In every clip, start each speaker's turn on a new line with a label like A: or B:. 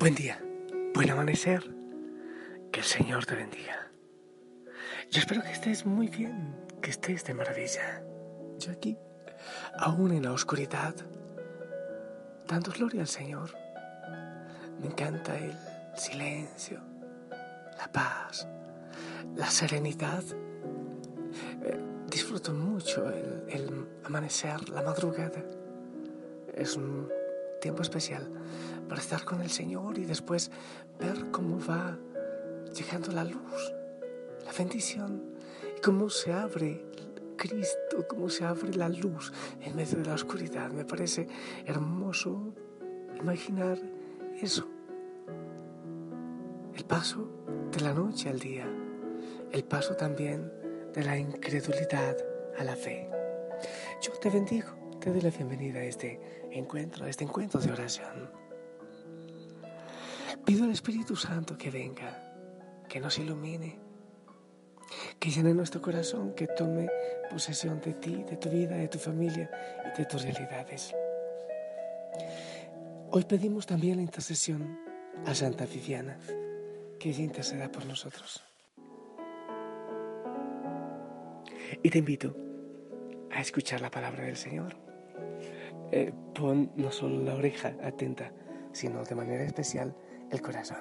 A: Buen día, buen amanecer. Que el Señor te bendiga. Yo espero que estés muy bien, que estés de maravilla. Yo aquí, aún en la oscuridad, dando gloria al Señor. Me encanta el silencio, la paz, la serenidad. Eh, disfruto mucho el, el amanecer, la madrugada. Es un tiempo especial para estar con el Señor y después ver cómo va llegando la luz, la bendición y cómo se abre Cristo, cómo se abre la luz en medio de la oscuridad. Me parece hermoso imaginar eso. El paso de la noche al día, el paso también de la incredulidad a la fe. Yo te bendigo te doy la bienvenida a este encuentro, a este encuentro de oración. Pido al Espíritu Santo que venga, que nos ilumine, que llene nuestro corazón, que tome posesión de ti, de tu vida, de tu familia y de tus realidades. Hoy pedimos también la intercesión a Santa Viviana, que ella interceda por nosotros. Y te invito a escuchar la palabra del Señor. Eh, pon no solo la oreja atenta, sino de manera especial el corazón.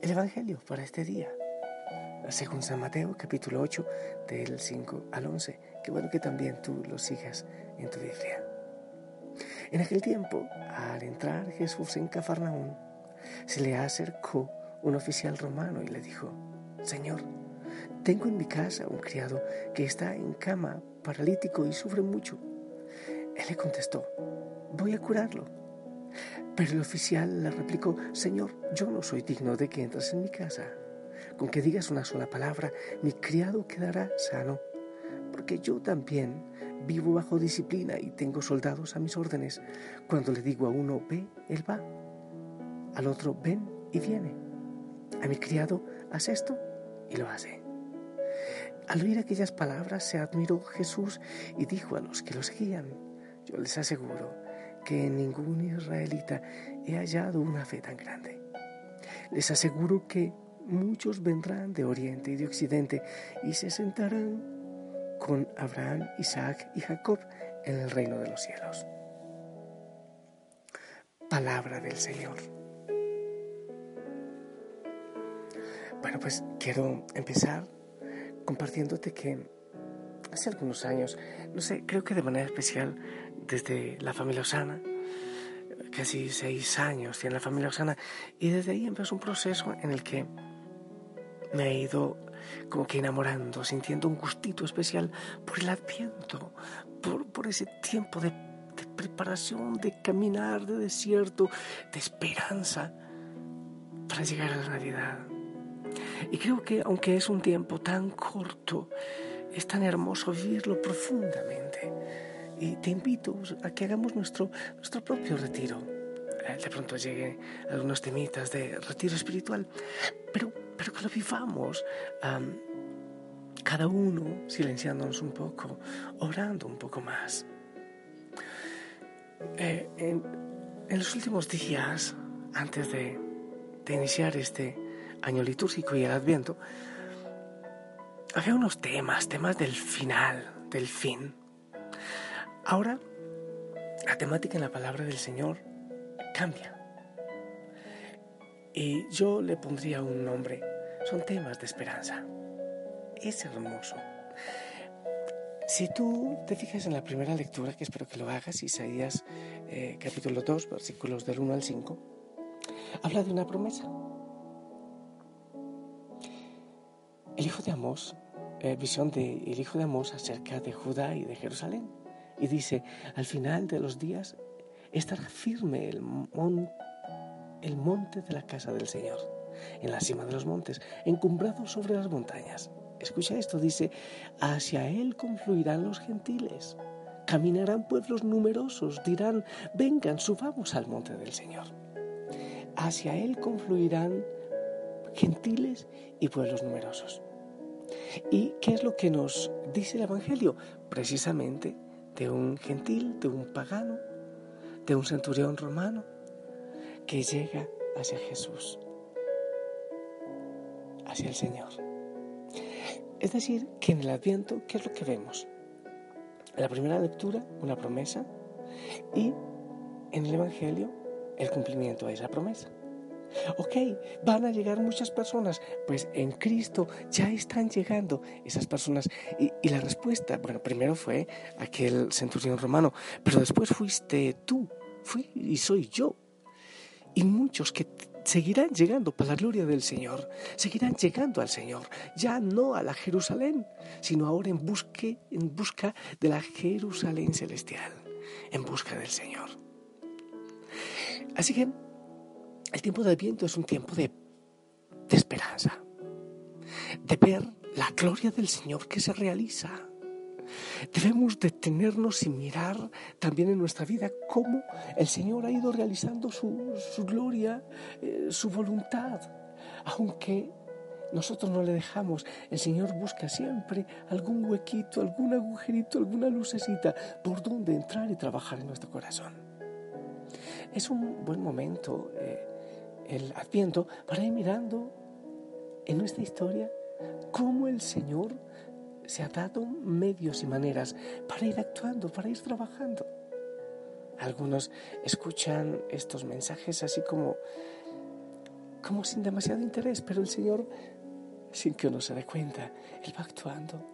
A: El Evangelio para este día, según San Mateo capítulo 8, del 5 al 11. Qué bueno que también tú lo sigas en tu Biblia. En aquel tiempo, al entrar Jesús en Cafarnaún, se le acercó un oficial romano y le dijo, Señor, tengo en mi casa un criado que está en cama, paralítico y sufre mucho. Él le contestó, voy a curarlo. Pero el oficial le replicó, Señor, yo no soy digno de que entres en mi casa. Con que digas una sola palabra, mi criado quedará sano, porque yo también vivo bajo disciplina y tengo soldados a mis órdenes. Cuando le digo a uno, ve, él va. Al otro, ven y viene. A mi criado, haz esto y lo hace. Al oír aquellas palabras se admiró Jesús y dijo a los que lo seguían, yo les aseguro que en ningún israelita he hallado una fe tan grande. Les aseguro que muchos vendrán de oriente y de occidente y se sentarán con Abraham, Isaac y Jacob en el reino de los cielos. Palabra del Señor. Bueno, pues quiero empezar compartiéndote que hace algunos años, no sé, creo que de manera especial desde la familia Osana, casi seis años tiene la familia Osana, y desde ahí empezó un proceso en el que me he ido como que enamorando, sintiendo un gustito especial por el adviento, por, por ese tiempo de, de preparación, de caminar, de desierto, de esperanza para llegar a la Navidad. Y creo que aunque es un tiempo tan corto, es tan hermoso vivirlo profundamente. Y te invito a que hagamos nuestro, nuestro propio retiro. Eh, de pronto lleguen algunos temitas de retiro espiritual, pero, pero que lo vivamos cada uno silenciándonos un poco, orando un poco más. Eh, en, en, los últimos días, antes de, de iniciar este año litúrgico y el adviento, había unos temas, temas del final, del fin. Ahora, la temática en la palabra del Señor cambia. Y yo le pondría un nombre. Son temas de esperanza. Es hermoso. Si tú te fijas en la primera lectura, que espero que lo hagas, Isaías eh, capítulo 2, versículos del 1 al 5, habla de una promesa. el hijo de Amós, eh, visión del hijo de Amós acerca de Judá y de Jerusalén. Y dice, al final de los días estará firme el, el monte de la casa del Señor, en la cima de los montes, encumbrado sobre las montañas. Escucha esto, dice, hacia él confluirán los gentiles, caminarán pueblos numerosos, dirán, vengan, subamos al monte del Señor. Hacia él confluirán gentiles y pueblos numerosos. ¿Y qué es lo que nos dice el Evangelio? Precisamente de un gentil, de un pagano, de un centurión romano que llega hacia Jesús, hacia el Señor. Es decir, que en el Adviento, ¿qué es lo que vemos? La primera lectura, una promesa, y en el Evangelio, el cumplimiento de esa promesa. Ok, van a llegar muchas personas, pues en Cristo ya están llegando esas personas. Y, la respuesta, bueno, primero fue aquel centurión romano, pero después fuiste tú, fui y soy yo. Y muchos que seguirán llegando para la gloria del Señor, seguirán llegando al Señor, ya no a la Jerusalén, sino ahora en, busque, en busca de la Jerusalén celestial, en busca del Señor. Así que el tiempo del viento es un tiempo de, esperanza, de ver la gloria del Señor que se realiza. Debemos detenernos y mirar también en nuestra vida cómo el Señor ha ido realizando su, gloria, eh, su voluntad. Aunque nosotros no le dejamos, el Señor busca siempre algún huequito, algún agujerito, alguna lucecita por donde entrar y trabajar en nuestro corazón. Es un buen momento. Eh, el Adviento para ir mirando en nuestra historia cómo el Señor se ha dado medios y maneras para ir actuando, para ir trabajando. Algunos escuchan estos mensajes así como, como sin demasiado interés, pero el Señor, sin que uno se dé cuenta, Él va actuando.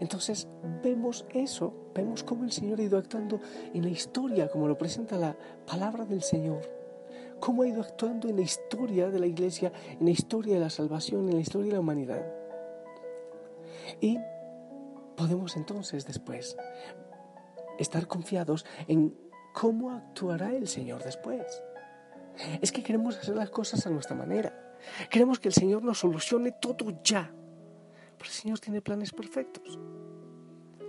A: Entonces vemos eso, vemos cómo el Señor ha ido actuando en la historia, como lo presenta la palabra del Señor cómo ha ido actuando en la historia de la iglesia, en la historia de la salvación, en la historia de la humanidad. Y podemos entonces después estar confiados en cómo actuará el Señor después. Es que queremos hacer las cosas a nuestra manera. Queremos que el Señor nos solucione todo ya. Pero el Señor tiene planes perfectos.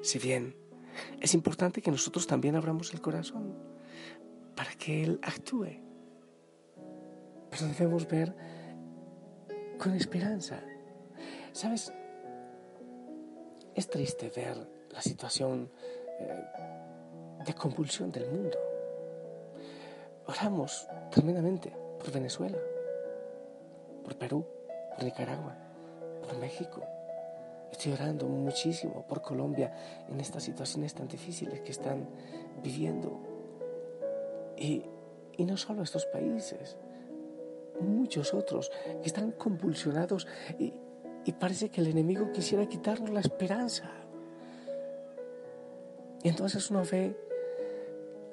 A: Si bien es importante que nosotros también abramos el corazón para que Él actúe pero debemos ver con esperanza. ¿Sabes? Es triste ver la situación eh, de convulsión del mundo. Oramos tremendamente por Venezuela, por Perú, por Nicaragua, por México. Estoy orando muchísimo por Colombia en estas situaciones tan difíciles que están viviendo. Y, y no solo estos países, muchos otros que están convulsionados y, parece que el enemigo quisiera quitarnos la esperanza. Y entonces uno ve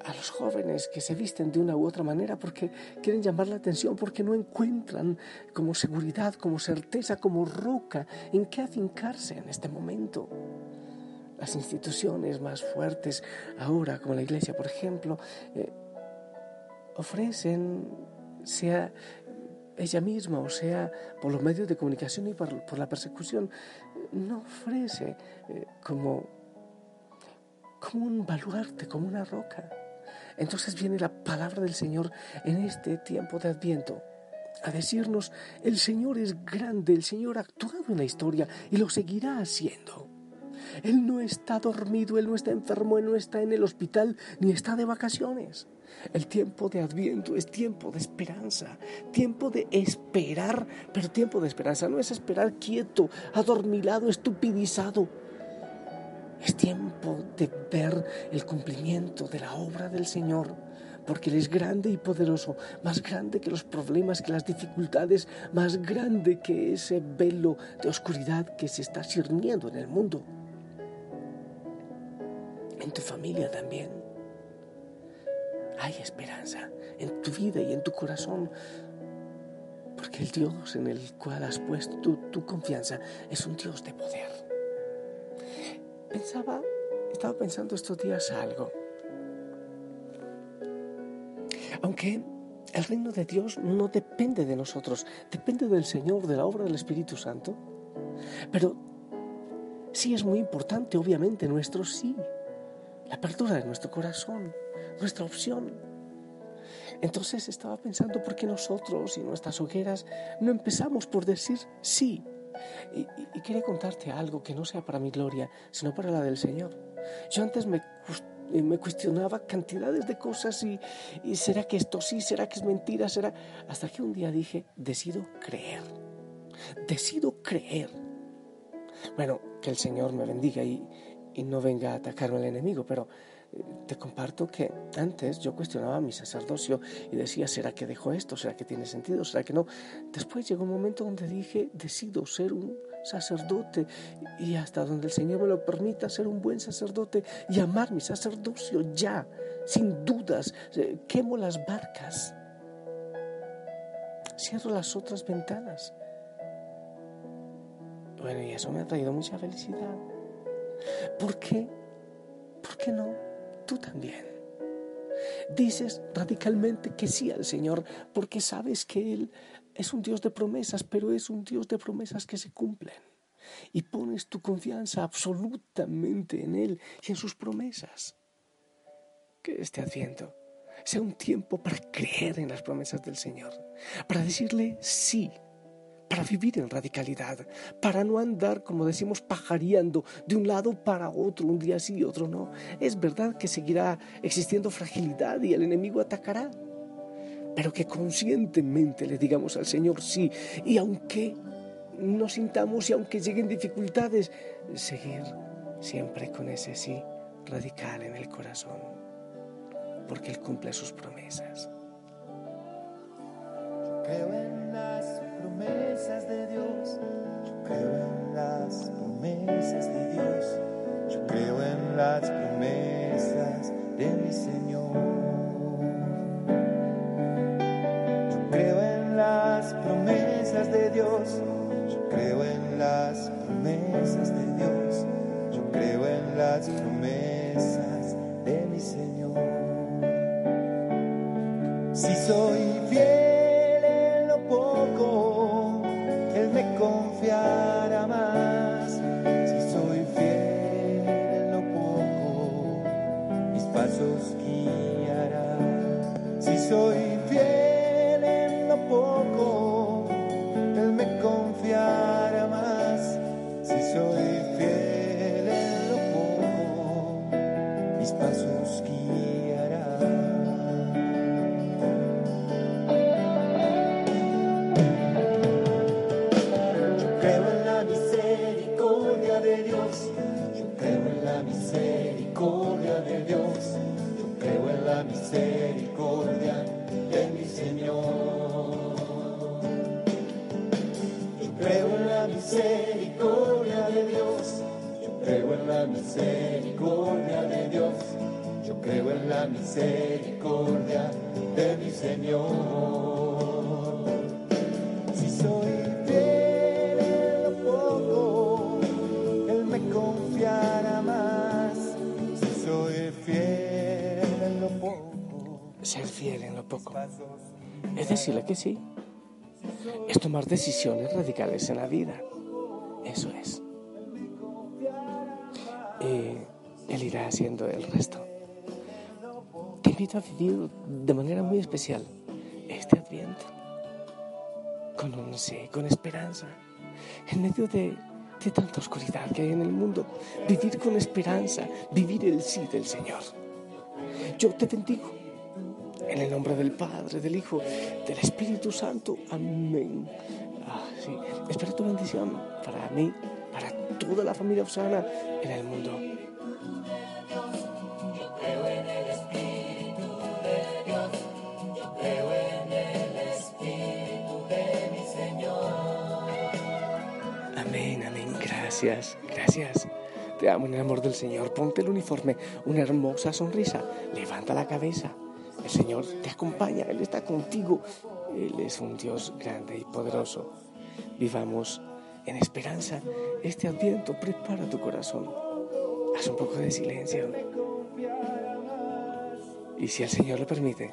A: a los jóvenes que se visten de una u otra manera porque quieren llamar la atención, porque no encuentran como seguridad, como certeza, como roca en qué afincarse en este momento. Las instituciones más fuertes ahora, como la iglesia, por ejemplo, eh, ofrecen, sea ella misma, o sea, por los medios de comunicación y por, la persecución, no ofrece eh, como, como un baluarte, como una roca. Entonces viene la palabra del Señor en este tiempo de Adviento a decirnos, el Señor es grande, el Señor ha actuado en la historia y lo seguirá haciendo. Él no está dormido, Él no está enfermo, Él no está en el hospital, ni está de vacaciones. El tiempo de Adviento es tiempo de esperanza, tiempo de esperar, pero tiempo de esperanza no es esperar quieto, adormilado, estupidizado. Es tiempo de ver el cumplimiento de la obra del Señor, porque Él es grande y poderoso, más grande que los problemas, que las dificultades, más grande que ese velo de oscuridad que se está cirniendo en el mundo. En tu familia también hay esperanza en tu vida y en tu corazón, Porque el Dios en el cual has puesto tu, confianza es un Dios de poder. Pensaba, estaba pensando estos días algo. Aunque el reino de Dios no depende de nosotros, depende del Señor, de la obra del Espíritu Santo. Pero sí es muy importante, obviamente, nuestro sí, la apertura de nuestro corazón, nuestra opción. Entonces estaba pensando por qué nosotros y nuestras hogueras no empezamos por decir sí. Y, quería contarte algo que no sea para mi gloria, sino para la del Señor. Yo antes me me cuestionaba cantidades de cosas y, será que esto sí, será que es mentira, será... Hasta que un día dije, decido creer, decido creer. Bueno, que el Señor me bendiga y, y no venga a atacarme el enemigo, pero eh, te comparto que antes yo cuestionaba mi sacerdocio y decía, ¿será que dejo esto? ¿Será que tiene sentido? ¿Será que no? Después llegó un momento donde dije, decido ser un sacerdote y hasta donde el Señor me lo permita ser un buen sacerdote y amar mi sacerdocio ya, sin dudas. Eh, quemo las barcas, cierro las otras ventanas. Bueno, y eso me ha traído mucha felicidad. ¿Por qué? ¿Por qué no? Tú también. Dices radicalmente que sí al Señor porque sabes que Él es un Dios de promesas, pero es un Dios de promesas que se cumplen. Y pones tu confianza absolutamente en Él y en sus promesas. Que este adviento sea un tiempo para creer en las promesas del Señor, para decirle sí, para vivir en radicalidad, para no andar, como decimos, pajareando de un lado para otro, un día sí y otro no. Es verdad que seguirá existiendo fragilidad y el enemigo atacará pero que conscientemente le digamos al Señor sí, y aunque nos sintamos y aunque lleguen dificultades, seguir siempre con ese sí radical en el corazón, porque Él cumple sus promesas.
B: Creo en las promesas de Dios, yo creo en las promesas de Dios, yo creo en las promesas de mi Señor. de Dios, yo creo en las promesas de Dios, yo creo en las promesas misericordia de Dios, yo creo en la misericordia de mi Señor. Si soy fiel en lo poco, Él me confiará más. Si soy fiel en lo poco.
A: Ser fiel en lo poco. Es decirle que sí. Es tomar decisiones radicales en la vida. Eso es. Él irá haciendo el resto. Te invito a vivir de manera muy especial este adviento, con un sí, con esperanza, en medio de, de tanta oscuridad que hay en el mundo, vivir con esperanza, vivir el sí del Señor. Yo te bendigo. En el nombre del Padre, del Hijo, del Espíritu Santo. Amén. Ah, sí. Espero tu bendición para mí, para toda la familia Osana en el mundo. Amén, amén. Gracias, gracias. Te amo en el amor del Señor. Ponte el uniforme, una hermosa sonrisa. Levanta la cabeza. El Señor te acompaña, Él está contigo. Él es un Dios grande y poderoso. Vivamos en esperanza este adviento. Prepara tu corazón. Haz un poco de silencio. Y si el Señor lo permite,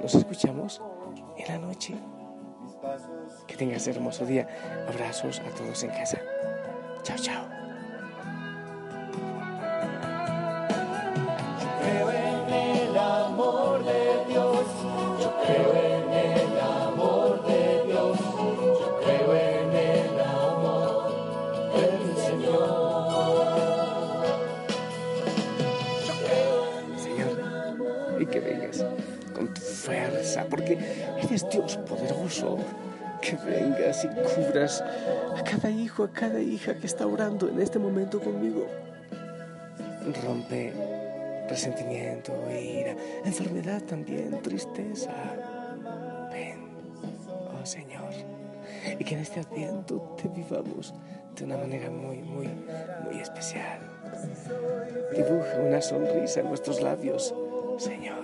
A: nos escuchamos en la noche. Que tengas hermoso día. Abrazos a todos en casa. Chao, chao. Con tu fuerza, porque eres Dios poderoso. Que vengas y cubras a cada hijo, a cada hija que está orando en este momento conmigo. Rompe resentimiento, ira, enfermedad también, tristeza. Ven, oh Señor, y que en este adviento te vivamos de una manera muy, muy, muy especial. Dibuja una sonrisa en nuestros labios, Señor.